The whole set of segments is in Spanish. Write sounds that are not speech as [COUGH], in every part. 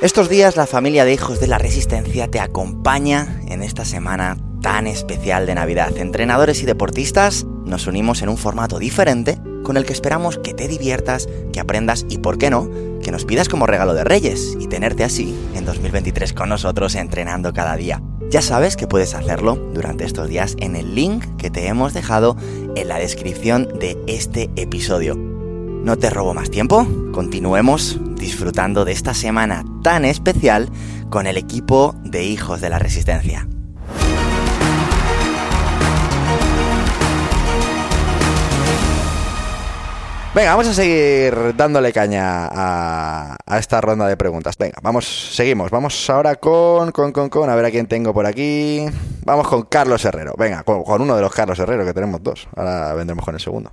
Estos días la familia de Hijos de la Resistencia te acompaña en esta semana tan especial de Navidad. Entrenadores y deportistas nos unimos en un formato diferente con el que esperamos que te diviertas, que aprendas y, por qué no, que nos pidas como regalo de Reyes y tenerte así en 2023 con nosotros entrenando cada día. Ya sabes que puedes hacerlo durante estos días en el link que te hemos dejado en la descripción de este episodio. No te robo más tiempo, continuemos disfrutando de esta semana tan especial con el equipo de Hijos de la Resistencia. Venga, vamos a seguir dándole caña a, esta ronda de preguntas. Venga, vamos, seguimos. Vamos ahora con, con, con, con, a ver a quién tengo por aquí. Vamos con Carlos Herrero. Venga, con, con uno de los Carlos Herrero, que tenemos dos. Ahora vendremos con el segundo.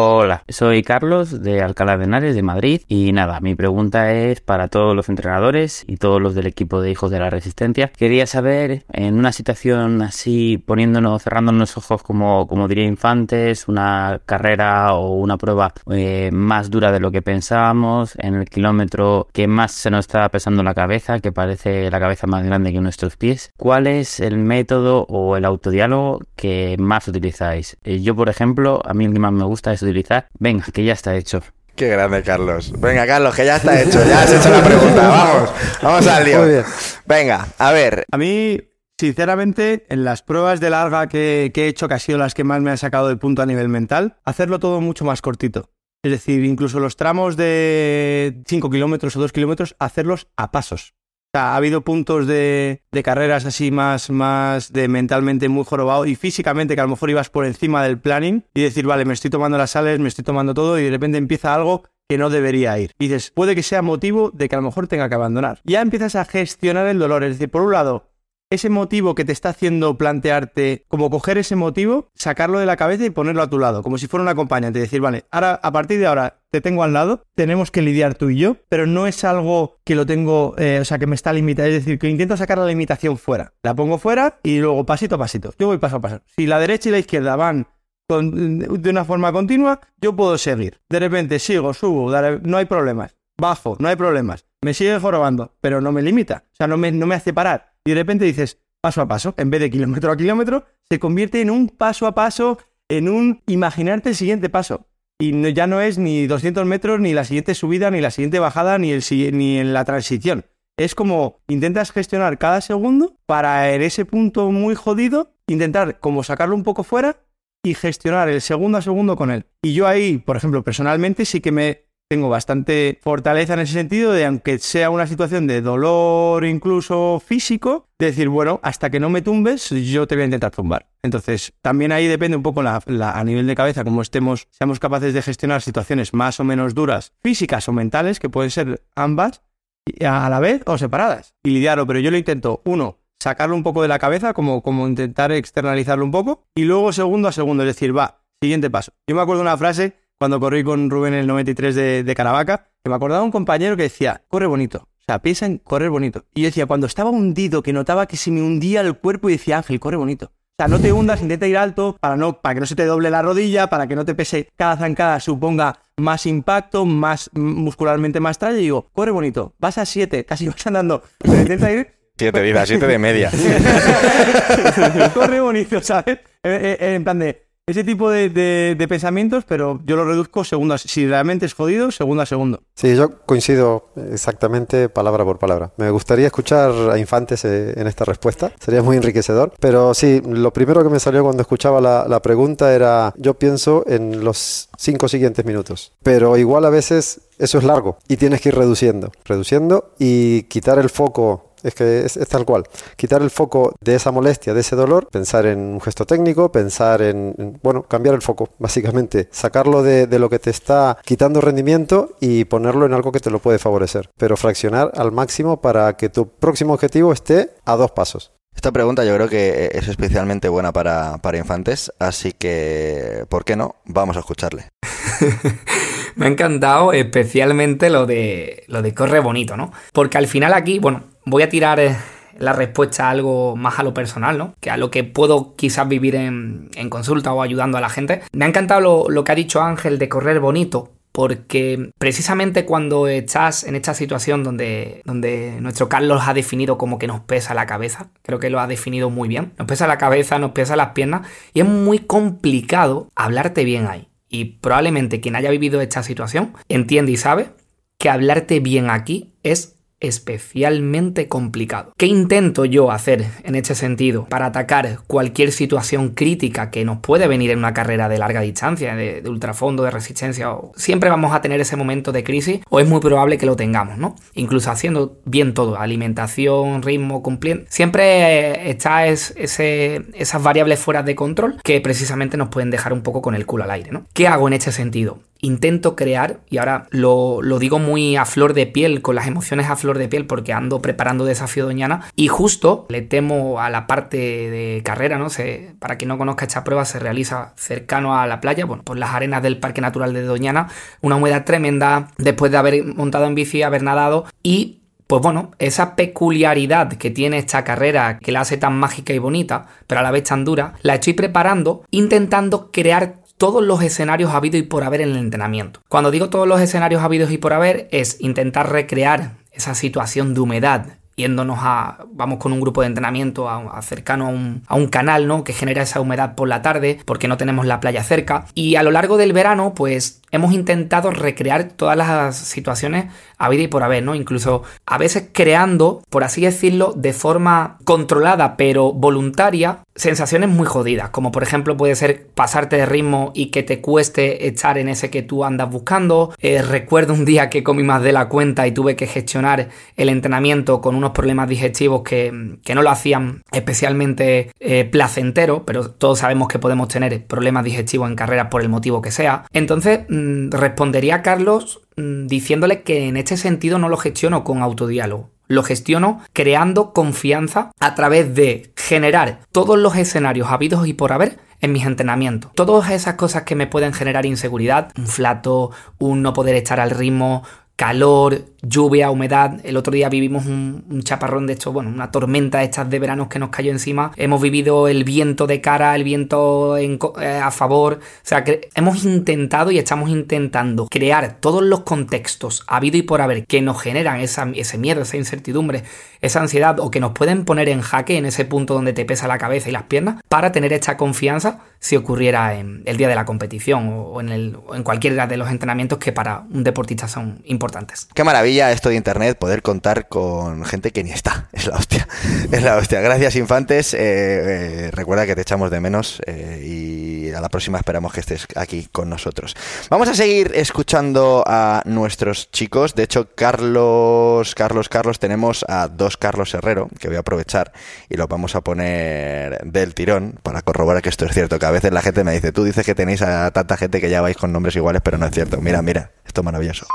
Hola, soy Carlos de Alcalá de Henares de Madrid y nada, mi pregunta es para todos los entrenadores y todos los del equipo de Hijos de la Resistencia. Quería saber, en una situación así, poniéndonos, cerrándonos ojos como, como diría Infantes, una carrera o una prueba eh, más dura de lo que pensábamos, en el kilómetro que más se nos está pesando la cabeza, que parece la cabeza más grande que nuestros pies, ¿cuál es el método o el autodiálogo que más utilizáis? Eh, yo, por ejemplo, a mí el que más me gusta es utilizar. Venga, que ya está hecho. Qué grande, Carlos. Venga, Carlos, que ya está hecho. Ya has hecho la pregunta. Vamos, vamos al lío. Venga, a ver. A mí, sinceramente, en las pruebas de larga que, he hecho, que han sido las que más me han sacado de punto a nivel mental, hacerlo todo mucho más cortito. Es decir, incluso los tramos de 5 kilómetros o 2 kilómetros, hacerlos a pasos ha habido puntos de, carreras así más, más de mentalmente muy jorobado y físicamente que a lo mejor ibas por encima del planning y decir, vale, me estoy tomando las sales, me estoy tomando todo y de repente empieza algo que no debería ir. Y dices, puede que sea motivo de que a lo mejor tenga que abandonar. Ya empiezas a gestionar el dolor, es decir, por un lado, ese motivo que te está haciendo plantearte, como coger ese motivo, sacarlo de la cabeza y ponerlo a tu lado, como si fuera un acompañante, decir, vale, ahora, a partir de ahora, te tengo al lado, tenemos que lidiar tú y yo, pero no es algo que lo tengo, eh, o sea, que me está limitando, es decir, que intento sacar la limitación fuera. La pongo fuera y luego pasito a pasito. Yo voy paso a paso. Si la derecha y la izquierda van de una forma continua, yo puedo seguir. De repente sigo, subo, no hay problemas. Bajo, no hay problemas. Me sigue jorobando, pero no me limita. O sea, no me, no me hace parar y de repente dices paso a paso, en vez de kilómetro a kilómetro, se convierte en un paso a paso, en un imaginarte el siguiente paso. Y ya no es ni 200 metros, ni la siguiente subida, ni la siguiente bajada, ni, el, ni en la transición. Es como intentas gestionar cada segundo para en ese punto muy jodido, intentar como sacarlo un poco fuera y gestionar el segundo a segundo con él. Y yo ahí, por ejemplo, personalmente sí que me tengo bastante fortaleza en ese sentido de aunque sea una situación de dolor incluso físico, de decir, bueno, hasta que no me tumbes, yo te voy a intentar tumbar. Entonces, también ahí depende un poco a nivel de cabeza, como estemos, seamos capaces de gestionar situaciones más o menos duras, físicas o mentales, que pueden ser ambas, a la vez o separadas, y lidiarlo. Pero yo lo intento, uno, sacarlo un poco de la cabeza, como, como intentar externalizarlo un poco, y luego segundo a segundo, es decir, va, siguiente paso. Yo me acuerdo de una frase cuando corrí con Rubén en el 93 de, de Caravaca, que me acordaba un compañero que decía, corre bonito. O sea, piensa en correr bonito. Y yo decía, cuando estaba hundido, que notaba que se me hundía el cuerpo y decía, Ángel, corre bonito. O sea, no te hundas, intenta ir alto para, no, para que no se te doble la rodilla, para que no te pese cada zancada, suponga más impacto, más muscularmente más traje. Y digo, corre bonito, vas a 7, casi [LAUGHS] vas andando, pero intenta ir 7, dice, 7 de media. [LAUGHS] corre bonito, ¿sabes? En plan de, ese tipo de, pensamientos, pero yo lo reduzco segundo a, si realmente es jodido, segundo a segundo. Sí, yo coincido exactamente palabra por palabra. Me gustaría escuchar a Infantes eh, en esta respuesta, sería muy enriquecedor. Pero sí, lo primero que me salió cuando escuchaba la, pregunta era, yo pienso en los cinco siguientes minutos, pero igual a veces eso es largo y tienes que ir reduciendo, reduciendo y quitar el foco es que es, tal cual. Quitar el foco de esa molestia, de ese dolor, pensar en un gesto técnico, pensar en, bueno, cambiar el foco, básicamente. Sacarlo de, de, lo que te está quitando rendimiento y ponerlo en algo que te lo puede favorecer. Pero fraccionar al máximo para que tu próximo objetivo esté a dos pasos. Esta pregunta yo creo que es especialmente buena para, para infantes, así que, ¿por qué no? Vamos a escucharle. [LAUGHS] Me ha encantado especialmente lo de, lo de corre bonito, ¿no? Porque al final aquí, bueno, voy a tirar eh, la respuesta a algo más a lo personal, ¿no? Que a lo que puedo quizás vivir en, consulta o ayudando a la gente. Me ha encantado lo, lo que ha dicho Ángel de correr bonito, porque precisamente cuando estás en esta situación donde, donde nuestro Carlos ha definido como que nos pesa la cabeza, creo que lo ha definido muy bien, nos pesa la cabeza, nos pesa las piernas y es muy complicado hablarte bien ahí. Y probablemente quien haya vivido esta situación entiende y sabe que hablarte bien aquí es especialmente complicado. ¿Qué intento yo hacer en este sentido para atacar cualquier situación crítica que nos puede venir en una carrera de larga distancia, de, ultrafondo, de resistencia? Siempre vamos a tener ese momento de crisis o es muy probable que lo tengamos, ¿no? Incluso haciendo bien todo, alimentación, ritmo, cumpliendo. Siempre está ese, esas variables fuera de control que precisamente nos pueden dejar un poco con el culo al aire, ¿no? ¿Qué hago en este sentido? Intento crear, y ahora lo, digo muy a flor de piel, con las emociones a flor de piel, porque ando preparando desafío Doñana, y justo le temo a la parte de carrera, ¿no? sé para quien no conozca esta prueba, se realiza cercano a la playa, bueno, por las arenas del Parque Natural de Doñana, una humedad tremenda, después de haber montado en bici, haber nadado, y pues bueno, esa peculiaridad que tiene esta carrera, que la hace tan mágica y bonita, pero a la vez tan dura, la estoy preparando intentando crear todos los escenarios habidos y por haber en el entrenamiento. Cuando digo todos los escenarios habidos y por haber, es intentar recrear esa situación de humedad yéndonos a, vamos con un grupo de entrenamiento a, cercano a un, a un, canal, ¿no? Que genera esa humedad por la tarde, porque no tenemos la playa cerca. Y a lo largo del verano, pues hemos intentado recrear todas las situaciones a vida y por haber, ¿no? Incluso a veces creando, por así decirlo, de forma controlada pero voluntaria, sensaciones muy jodidas, como por ejemplo puede ser pasarte de ritmo y que te cueste echar en ese que tú andas buscando. Eh, recuerdo un día que comí más de la cuenta y tuve que gestionar el entrenamiento con unos problemas digestivos que, no lo hacían especialmente eh, placentero, pero todos sabemos que podemos tener problemas digestivos en carrera por el motivo que sea. Entonces, respondería a Carlos mm, diciéndole que en este sentido no lo gestiono con autodiálogo. Lo gestiono creando confianza a través de generar todos los escenarios habidos y por haber en mis entrenamientos. Todas esas cosas que me pueden generar inseguridad, un flato, un no poder estar al ritmo, calor, lluvia, humedad. El otro día vivimos un, chaparrón de hecho, bueno, una tormenta de estas de verano que nos cayó encima. Hemos vivido el viento de cara, el viento eh, a favor. O sea, que hemos intentado y estamos intentando crear todos los contextos habido y por haber que nos generan ese miedo, esa incertidumbre, esa ansiedad o que nos pueden poner en jaque en ese punto donde te pesa la cabeza y las piernas para tener esta confianza si ocurriera en el día de la competición o en, el, o en cualquiera de los entrenamientos que para un deportista son importantes. Qué maravilla esto de internet, poder contar con gente que ni está. [LAUGHS] Es la hostia. Es la hostia. Gracias, infantes. Eh, eh, recuerda que te echamos de menos eh, y a la próxima esperamos que estés aquí con nosotros. Vamos a seguir escuchando a nuestros chicos. De hecho, Carlos, Carlos, Carlos, tenemos a dos Carlos Herrero, que voy a aprovechar y los vamos a poner del tirón para corroborar que esto es cierto. Que a veces la gente me dice, tú dices que tenéis a tanta gente que ya vais con nombres iguales, pero no es cierto. Mira, mira, esto es maravilloso.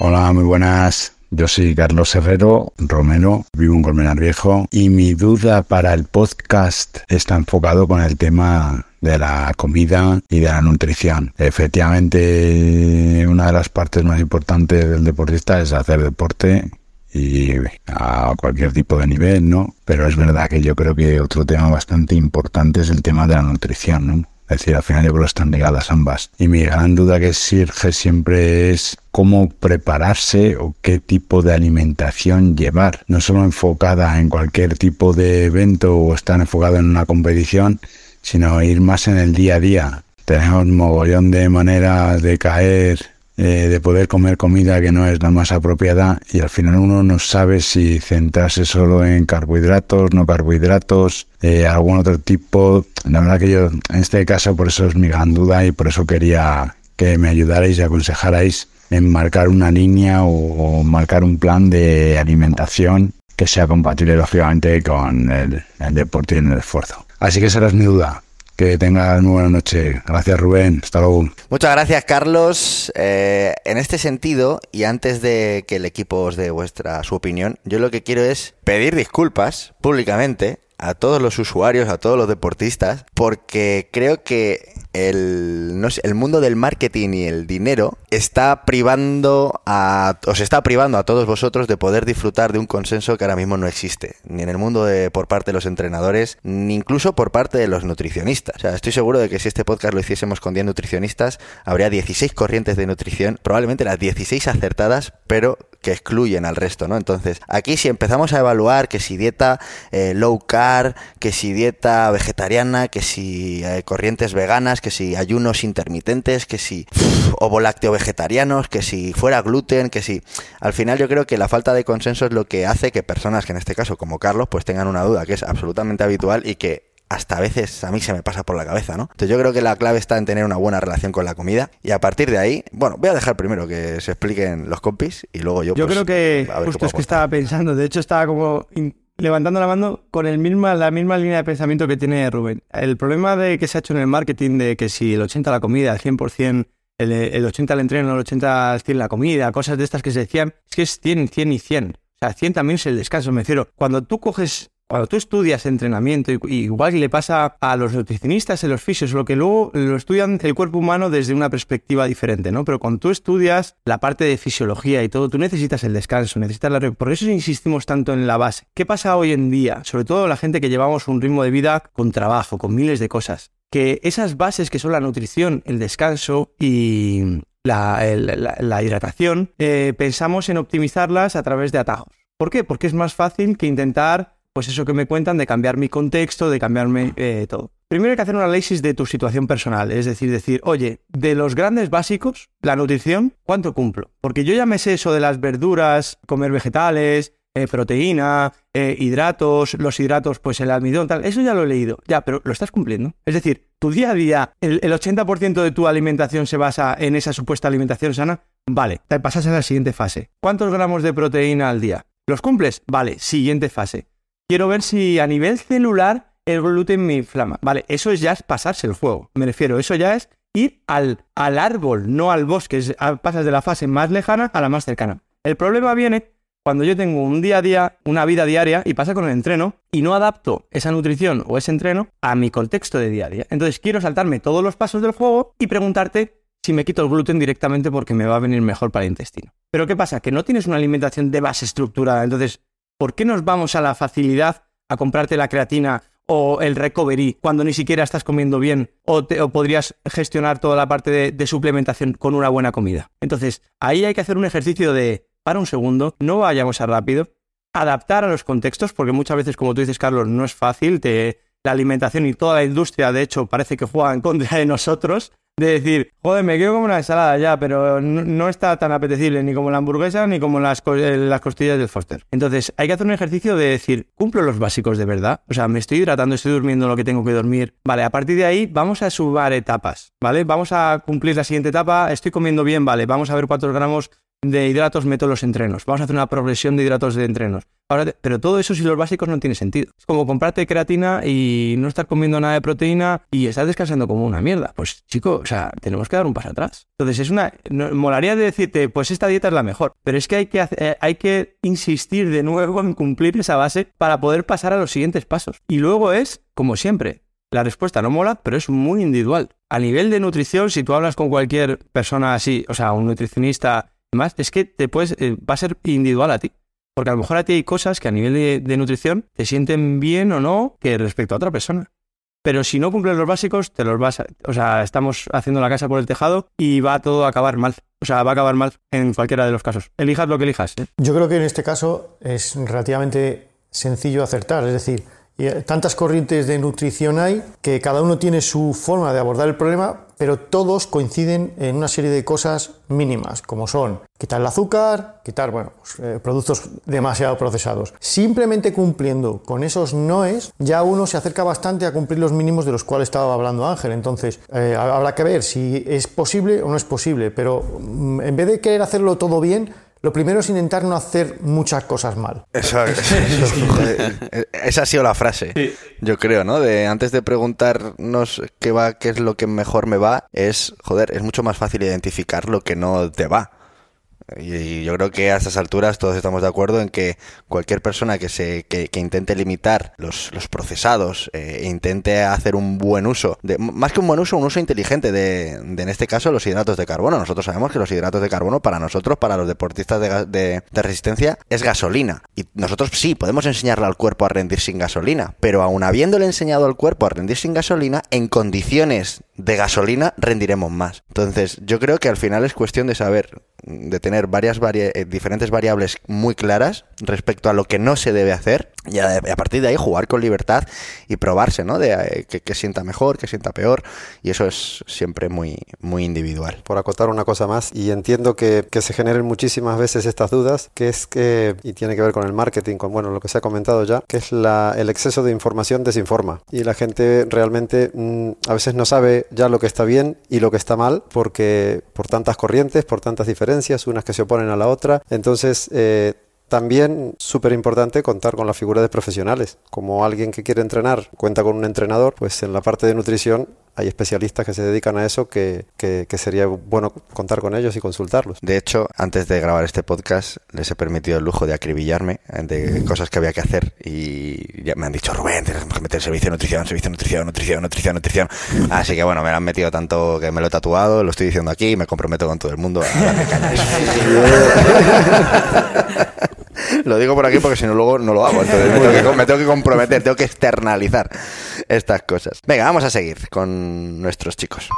Hola, muy buenas. Yo soy Carlos Herrero Romero, vivo en Colmenar Viejo y mi duda para el podcast está enfocado con el tema de la comida y de la nutrición. Efectivamente, una de las partes más importantes del deportista es hacer deporte y a cualquier tipo de nivel, ¿no? Pero es verdad que yo creo que otro tema bastante importante es el tema de la nutrición, ¿no? Decir, al final yo creo que están ligadas ambas. Y mi gran duda que surge siempre es cómo prepararse o qué tipo de alimentación llevar. No solo enfocada en cualquier tipo de evento o estar enfocado en una competición, sino ir más en el día a día. Tenemos un mogollón de maneras de caer eh, de poder comer comida que no es la más apropiada y al final uno no sabe si centrarse solo en carbohidratos, no carbohidratos, eh, algún otro tipo. La verdad que yo en este caso por eso es mi gran duda y por eso quería que me ayudarais y aconsejarais en marcar una línea o, marcar un plan de alimentación que sea compatible lógicamente con el, el deporte y el esfuerzo. Así que esa es mi duda. Que tengan buena noche. Gracias Rubén. Hasta luego. Muchas gracias, Carlos. Eh, en este sentido, y antes de que el equipo os dé vuestra su opinión, yo lo que quiero es pedir disculpas públicamente a todos los usuarios, a todos los deportistas, porque creo que el, no sé, el mundo del marketing y el dinero está privando a, os está privando a todos vosotros de poder disfrutar de un consenso que ahora mismo no existe, ni en el mundo de, por parte de los entrenadores, ni incluso por parte de los nutricionistas. O sea, estoy seguro de que si este podcast lo hiciésemos con 10 nutricionistas, habría 16 corrientes de nutrición, probablemente las 16 acertadas, pero que excluyen al resto, ¿no? Entonces, aquí si empezamos a evaluar que si dieta eh, low carb, que si dieta vegetariana, que si eh, corrientes veganas, que si ayunos intermitentes, que si ovo lácteo vegetarianos, que si fuera gluten, que si... Al final yo creo que la falta de consenso es lo que hace que personas que en este caso como Carlos pues tengan una duda que es absolutamente habitual y que hasta a veces a mí se me pasa por la cabeza, ¿no? Entonces yo creo que la clave está en tener una buena relación con la comida y a partir de ahí, bueno, voy a dejar primero que se expliquen los compis y luego yo... Yo pues, creo que a ver qué justo es que estaba pensando, de hecho estaba como levantando la mano con el misma, la misma línea de pensamiento que tiene Rubén. El problema de que se ha hecho en el marketing de que si el 80 la comida, el 100%, el, el 80 al entreno, el 80 al 100 la comida, cosas de estas que se decían, es que es 100, 100 y 100. O sea, 100 también es el descanso, me refiero. Cuando tú coges cuando tú estudias entrenamiento, igual le pasa a los nutricionistas, a los fisios, lo que luego lo estudian el cuerpo humano desde una perspectiva diferente, ¿no? Pero cuando tú estudias la parte de fisiología y todo, tú necesitas el descanso, necesitas la... Por eso insistimos tanto en la base. ¿Qué pasa hoy en día? Sobre todo la gente que llevamos un ritmo de vida con trabajo, con miles de cosas. Que esas bases que son la nutrición, el descanso y la hidratación, eh, pensamos en optimizarlas a través de atajos. ¿Por qué? Porque es más fácil que intentar pues eso que me cuentan de cambiar mi contexto, de cambiarme eh, todo. Primero hay que hacer un análisis de tu situación personal, es decir, decir, oye, de los grandes básicos, la nutrición, ¿cuánto cumplo? Porque yo ya me sé eso de las verduras, comer vegetales, eh, proteína, eh, hidratos, los hidratos, pues el almidón, tal, eso ya lo he leído, ya, pero lo estás cumpliendo. Es decir, tu día a día, el, el 80% de tu alimentación se basa en esa supuesta alimentación sana, vale, te pasas a la siguiente fase. ¿Cuántos gramos de proteína al día? ¿Los cumples? Vale, siguiente fase quiero ver si a nivel celular el gluten me inflama. Vale, eso es ya es pasarse el fuego. Me refiero, eso ya es ir al, al árbol, no al bosque. Es- pasas de la fase más lejana a la más cercana. El problema viene cuando yo tengo un día a día, una vida diaria, y pasa con el entreno, y no adapto esa nutrición o ese entreno a mi contexto de día a día. Entonces quiero saltarme todos los pasos del juego y preguntarte si me quito el gluten directamente porque me va a venir mejor para el intestino. Pero ¿qué pasa? Que no tienes una alimentación de base estructurada. Entonces, ¿por qué nos vamos a la facilidad a comprarte la creatina o el recovery cuando ni siquiera estás comiendo bien o, te- o podrías gestionar toda la parte de, suplementación con una buena comida? Entonces, ahí hay que hacer un ejercicio de, para un segundo, no vayamos a rápido, adaptar a los contextos, porque muchas veces, como tú dices, Carlos, no es fácil, te- la alimentación y toda la industria, de hecho, parece que juega en [LAUGHS] contra de nosotros. De decir, joder, me quiero como una ensalada ya, pero no, está tan apetecible ni como la hamburguesa ni como las, eh, las costillas del Foster. Entonces, hay que hacer un ejercicio de decir, cumplo los básicos de verdad. O sea, me estoy hidratando, estoy durmiendo lo que tengo que dormir. Vale, a partir de ahí vamos a sumar etapas, ¿vale? Vamos a cumplir la siguiente etapa, estoy comiendo bien, vale, vamos a ver cuántos gramos de hidratos meto los entrenos. Vamos a hacer una progresión de hidratos de entrenos. Ahora, pero todo eso si los básicos no tiene sentido. Es como comprarte creatina y no estar comiendo nada de proteína y estar descansando como una mierda. Pues chico, o sea, tenemos que dar un paso atrás. Entonces es una... molaría de decirte, pues esta dieta es la mejor. Pero es que hay que, eh, hay que insistir de nuevo en cumplir esa base para poder pasar a los siguientes pasos. Y luego es, como siempre, la respuesta no mola, pero es muy individual. A nivel de nutrición, si tú hablas con cualquier persona así, o sea, un nutricionista y más, es que te puedes, eh, va a ser individual a ti. Porque a lo mejor a ti hay cosas que a nivel de, nutrición te sienten bien o no que respecto a otra persona. Pero si no cumples los básicos, te los vas a, O sea, estamos haciendo la casa por el tejado y va todo a acabar mal. O sea, va a acabar mal en cualquiera de los casos. Elijas lo que elijas. ¿eh? Yo creo que en este caso es relativamente sencillo acertar, es decir, tantas corrientes de nutrición hay que cada uno tiene su forma de abordar el problema, pero todos coinciden en una serie de cosas mínimas, como son quitar el azúcar, quitar bueno, pues, eh, productos demasiado procesados. Simplemente cumpliendo con esos noes, ya uno se acerca bastante a cumplir los mínimos de los cuales estaba hablando Ángel. Entonces, eh, habrá que ver si es posible o no es posible, pero mm, en vez de querer hacerlo todo bien, lo primero es intentar no hacer muchas cosas mal. Eso, [LAUGHS] esa ha sido la frase, yo creo, ¿no? De antes de preguntarnos qué va, qué es lo que mejor me va, es, joder, es mucho más fácil identificar lo que no te va. Y yo creo que a estas alturas todos estamos de acuerdo en que cualquier persona que se que, intente limitar los, los procesados e intente hacer un buen uso, de, más que un buen uso, un uso inteligente de, en este caso los hidratos de carbono. Nosotros sabemos que los hidratos de carbono para nosotros, para los deportistas de, de, de resistencia, es gasolina. Y nosotros sí, podemos enseñarle al cuerpo a rendir sin gasolina, pero aún habiéndole enseñado al cuerpo a rendir sin gasolina, en condiciones de gasolina rendiremos más. Entonces, yo creo que al final es cuestión de saber, de tener varias eh, diferentes variables muy claras respecto a lo que no se debe hacer y a, partir de ahí jugar con libertad y probarse, ¿no? De eh, que, sienta mejor, que sienta peor y eso es siempre muy, muy individual. Por acotar una cosa más y entiendo que, que se generen muchísimas veces estas dudas, que es que, y tiene que ver con el marketing, con bueno, lo que se ha comentado ya, que es la, el exceso de información desinforma y la gente realmente mm, a veces no sabe ya lo que está bien y lo que está mal porque por tantas corrientes, por tantas diferencias, unas que se oponen a la otra, entonces eh, también súper importante contar con la figura de profesionales. Como alguien que quiere entrenar cuenta con un entrenador, pues en la parte de nutrición hay especialistas que se dedican a eso que, que, sería bueno contar con ellos y consultarlos. De hecho, antes de grabar este podcast les he permitido el lujo de acribillarme de cosas que había que hacer y ya me han dicho, Rubén, tenemos que meter servicio de nutrición, servicio de nutrición, nutrición, nutrición, nutrición. Así que bueno, me lo han metido tanto que me lo he tatuado, lo estoy diciendo aquí y me comprometo con todo el mundo a [LAUGHS] Lo digo por aquí porque si no luego no lo hago. Entonces [LAUGHS] me tengo, que, comprometer, tengo que externalizar estas cosas. Venga, vamos a seguir con nuestros chicos.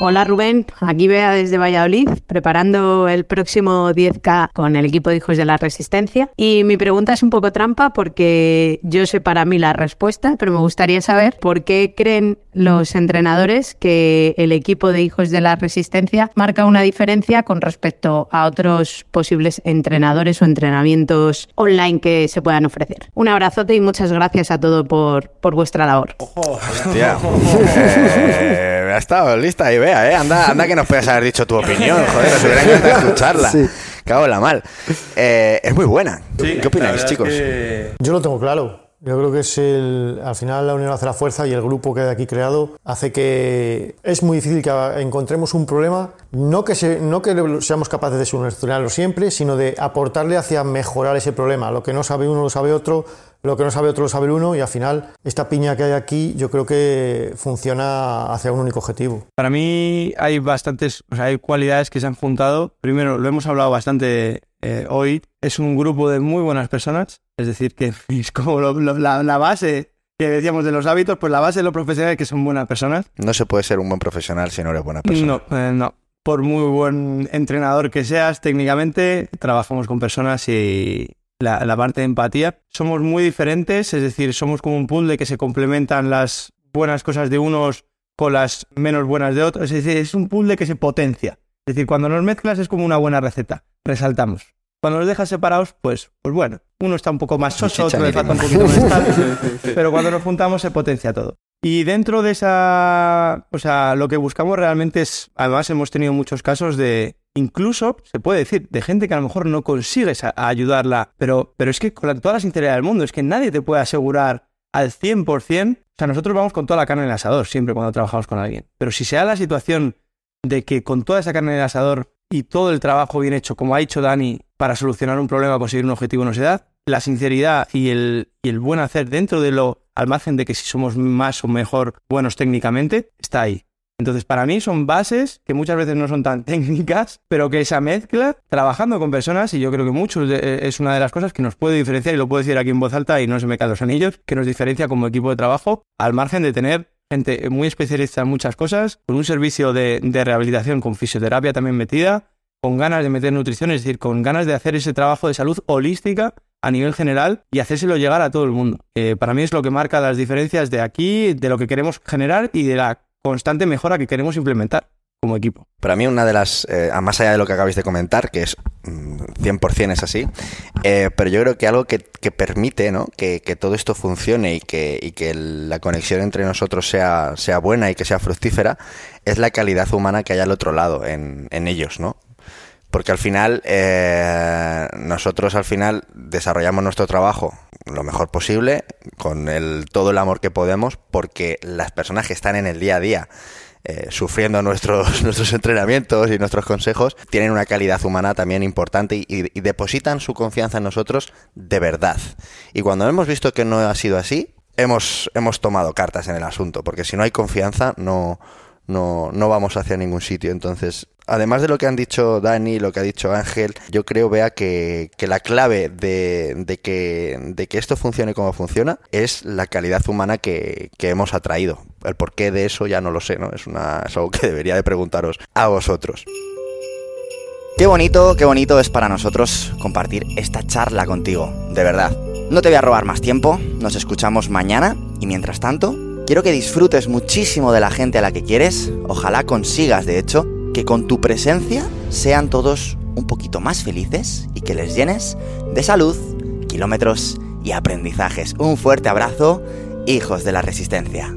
Hola Rubén, aquí vea desde Valladolid, preparando el próximo 10K con el equipo de Hijos de la Resistencia. Y mi pregunta es un poco trampa porque yo sé para mí la respuesta, pero me gustaría saber por qué creen los entrenadores que el equipo de Hijos de la Resistencia marca una diferencia con respecto a otros posibles entrenadores o entrenamientos online que se puedan ofrecer. Un abrazote y muchas gracias a todos por, por vuestra labor. Hostia. [LAUGHS] Eh, ha estado lista vea, ¿eh? Anda, anda que nos puedes haber dicho tu opinión, [LAUGHS] joder, nos hubiera encantado escucharla. Sí. Cago en la mal. Eh, es muy buena. ¿Qué opináis, chicos? Yo lo tengo claro. Yo creo que es el, al final la unión hace la fuerza y el grupo que hay aquí creado hace que es muy difícil que encontremos un problema, no que, se, no que seamos capaces de solucionarlo siempre, sino de aportarle hacia mejorar ese problema. Lo que no sabe uno lo sabe otro, lo que no sabe otro lo sabe uno y al final esta piña que hay aquí yo creo que funciona hacia un único objetivo. Para mí hay bastantes, o sea, hay cualidades que se han juntado. Primero, lo hemos hablado bastante eh, hoy, es un grupo de muy buenas personas, es decir, que [LAUGHS] es como la, base que decíamos de los hábitos, pues la base de los profesionales que son buenas personas. No se puede ser un buen profesional si no eres buena persona. No, eh, no. Por muy buen entrenador que seas, técnicamente trabajamos con personas y, la, parte de empatía. Somos muy diferentes, es decir, somos como un pool de que se complementan las buenas cosas de unos con las menos buenas de otros. Es decir, es un pool de que se potencia. Es decir, cuando nos mezclas es como una buena receta. Resaltamos. Cuando nos dejas separados, pues, pues bueno, uno está un poco más soso, otro le falta un poquito más tal, [LAUGHS] pero cuando nos juntamos se potencia todo. Y dentro de esa, o sea, lo que buscamos realmente es, además hemos tenido muchos casos de, incluso, se puede decir, de gente que a lo mejor no consigues ayudarla, pero, pero es que con toda la sinceridad del mundo, es que nadie te puede asegurar al 100%, o sea, nosotros vamos con toda la carne en el asador siempre cuando trabajamos con alguien, pero si se da la situación de que con toda esa carne en el asador y todo el trabajo bien hecho, como ha dicho Dani, para solucionar un problema, conseguir un objetivo no se la sinceridad y el, y el buen hacer dentro de lo, al margen de que si somos más o mejor buenos técnicamente, está ahí. Entonces, para mí son bases que muchas veces no son tan [LAUGHS] técnicas, pero que esa mezcla, trabajando con personas, y yo creo que muchos es una de las cosas que nos puede diferenciar, y lo puedo decir aquí en voz alta y no se me caen los anillos, que nos diferencia como equipo de trabajo, al margen de tener gente muy especialista en muchas cosas, con un servicio de, de rehabilitación con fisioterapia también metida, con ganas de meter nutrición, es decir, con ganas de hacer ese trabajo de salud holística a nivel general y hacérselo llegar a todo el mundo. Eh, para mí es lo que marca las diferencias de aquí, de lo que queremos generar y de la constante mejora que queremos implementar como equipo. Para mí una de las, eh, más allá de lo que acabáis de comentar, que es 100% mm, es así, eh, pero yo creo que algo que, permite ¿no? que, todo esto funcione y que, y que la conexión entre nosotros sea, sea buena y que sea fructífera es la calidad humana que hay al otro lado en, en ellos, ¿no? porque al final eh, nosotros al final desarrollamos nuestro trabajo lo mejor posible con el, todo el amor que podemos porque las personas que están en el día a día eh, sufriendo nuestros, [LAUGHS] nuestros entrenamientos y nuestros consejos, tienen una calidad humana también importante y, depositan su confianza en nosotros de verdad. Y cuando hemos visto que no ha sido así, hemos, hemos tomado cartas en el asunto, porque si no hay confianza no, no, no vamos hacia ningún sitio. Entonces, además de lo que han dicho Dani, lo que ha dicho Ángel, yo creo, vea que, la clave de, de, que, de que esto funcione como funciona es la calidad humana que, que hemos atraído. El porqué de eso ya no lo sé, ¿no? Es, una, es algo que debería de preguntaros a vosotros. Qué bonito, qué bonito es para nosotros compartir esta charla contigo, de verdad. No te voy a robar más tiempo, nos escuchamos mañana y mientras tanto, Quiero que disfrutes muchísimo de la gente a la que quieres, ojalá consigas, de hecho, que con tu presencia sean todos un poquito más felices y que les llenes de salud, kilómetros y aprendizajes. Un fuerte abrazo, hijos de la resistencia.